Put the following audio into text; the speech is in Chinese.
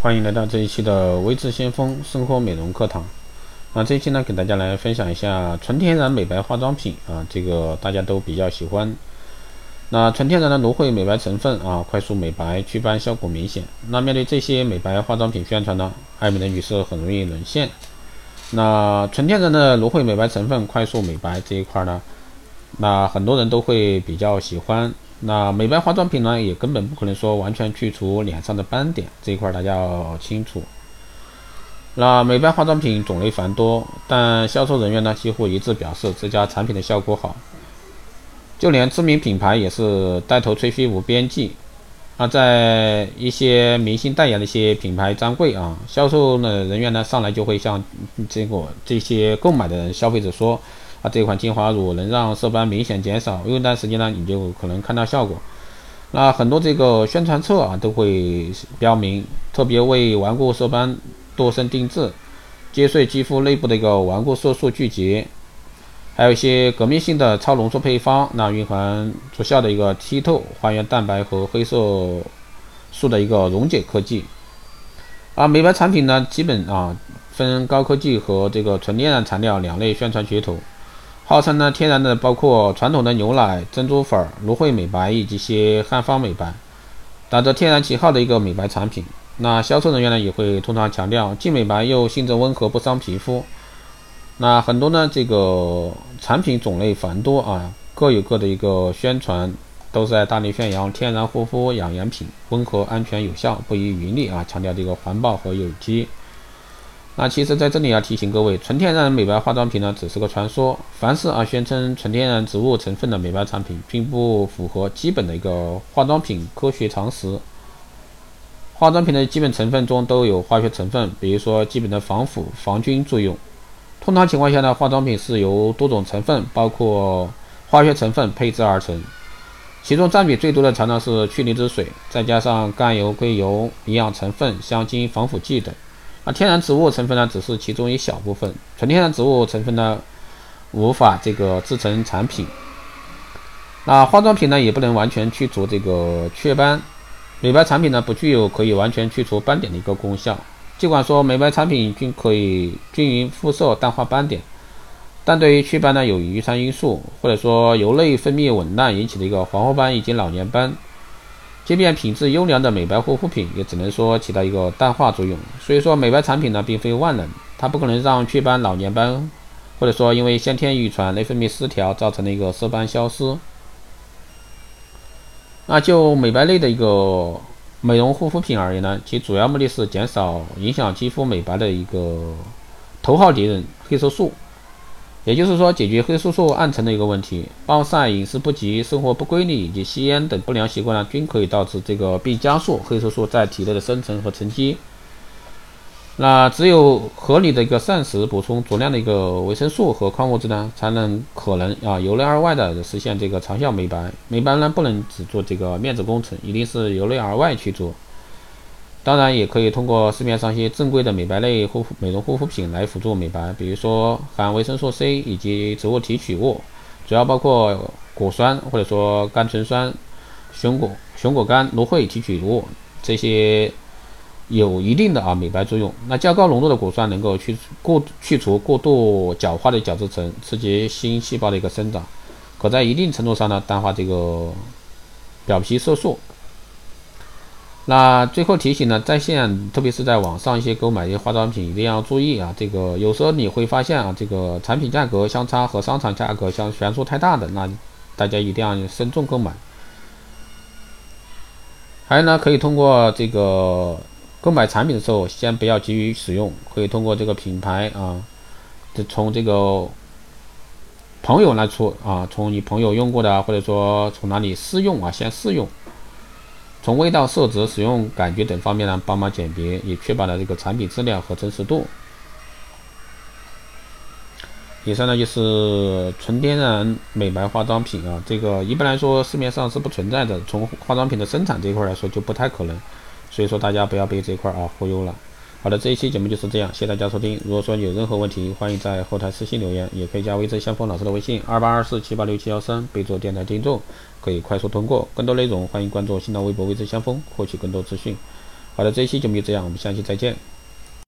欢迎来到这一期的微智先锋生活美容课堂。那这一期呢，给大家来分享一下纯天然美白化妆品啊，这个大家都比较喜欢。那纯天然的芦荟美白成分啊，快速美白祛斑效果明显。那面对这些美白化妆品宣传呢，爱美的女士很容易沦陷。那纯天然的芦荟美白成分快速美白这一块呢，那很多人都会比较喜欢。那美白化妆品呢，也根本不可能说完全去除脸上的斑点，这一块大家要清楚。那美白化妆品种类繁多，但销售人员呢几乎一致表示这家产品的效果好，就连知名品牌也是带头吹嘘无边际。啊，在一些明星代言的一些品牌专柜啊，销售的人员呢上来就会向这个这些购买的消费者说。啊，这款精华乳能让色斑明显减少，用一段时间呢，你就可能看到效果。那很多这个宣传册啊，都会标明特别为顽固色斑度身定制，接碎肌肤内部的一个顽固色素聚集，还有一些革命性的超浓缩配方，那蕴含足效的一个剔透还原蛋白和黑色素的一个溶解科技。啊，美白产品呢，基本啊分高科技和这个纯天然材料两类宣传噱头。号称呢天然的，包括传统的牛奶、珍珠粉、芦荟美白以及一些汉方美白，打着天然旗号的一个美白产品。那销售人员呢也会通常强调，既美白又性质温和，不伤皮肤。那很多呢这个产品种类繁多啊，各有各的一个宣传，都是在大力宣扬天然护肤养颜品，温和、安全、有效，不遗余力啊，强调这个环保和有机。那其实，在这里要提醒各位，纯天然美白化妆品呢，只是个传说。凡是啊宣称纯天然植物成分的美白产品，并不符合基本的一个化妆品科学常识。化妆品的基本成分中都有化学成分，比如说基本的防腐、防菌作用。通常情况下呢，化妆品是由多种成分，包括化学成分配制而成，其中占比最多的常常是去离子水，再加上甘油、硅油、营养成分、香精、防腐剂等。天然植物成分呢，只是其中一小部分。纯天然植物成分呢，无法这个制成产品。那化妆品呢，也不能完全去除这个雀斑。美白产品呢，不具有可以完全去除斑点的一个功效。尽管说美白产品均可以均匀肤色、淡化斑点，但对于祛斑呢，有遗传因素，或者说由内分泌紊乱引起的一个黄褐斑以及老年斑。即便品质优良的美白护肤品，也只能说起到一个淡化作用。所以说，美白产品呢，并非万能，它不可能让祛斑、老年斑，或者说因为先天遗传、内分泌失调造成的一个色斑消失。那就美白类的一个美容护肤品而言呢，其主要目的是减少影响肌肤美白的一个头号敌人——黑色素。也就是说，解决黑色素暗沉的一个问题，暴晒、饮食不吉、生活不规律以及吸烟等不良习惯呢，均可以导致这个并加速黑色素在体内的生成和沉积。那只有合理的一个膳食，补充足量的一个维生素和矿物质呢，才能可能啊由内而外的实现这个长效美白。美白呢，不能只做这个面子工程，一定是由内而外去做。当然也可以通过市面上一些正规的美白类护肤美容护肤品来辅助美白，比如说含维生素 C 以及植物提取物，主要包括果酸或者说甘醇酸、熊果熊果苷、芦荟提取物这些有一定的啊美白作用。那较高浓度的果酸能够去过去除过度角化的角质层，刺激新细胞的一个生长，可在一定程度上呢淡化这个表皮色素。那最后提醒呢，在线特别是在网上一些购买一些化妆品一定要注意啊，这个有时候你会发现啊，这个产品价格相差和商场价格相悬殊太大的，那大家一定要慎重购买。还有呢，可以通过这个购买产品的时候，先不要急于使用，可以通过这个品牌啊，就从这个朋友那处啊，从你朋友用过的，或者说从哪里试用啊，先试用。从味道、色泽、使用感觉等方面呢，帮忙鉴别，也确保了这个产品质量和真实度。以上呢就是纯天然美白化妆品啊，这个一般来说市面上是不存在的，从化妆品的生产这一块来说就不太可能，所以说大家不要被这块啊忽悠了。好的，这一期节目就是这样，谢谢大家收听。如果说有任何问题，欢迎在后台私信留言，也可以加微之相锋老师的微信二八二四七八六七幺三，备注电台听众，可以快速通过。更多内容，欢迎关注新浪微博微之相锋，获取更多资讯。好的，这一期节目就这样，我们下期再见。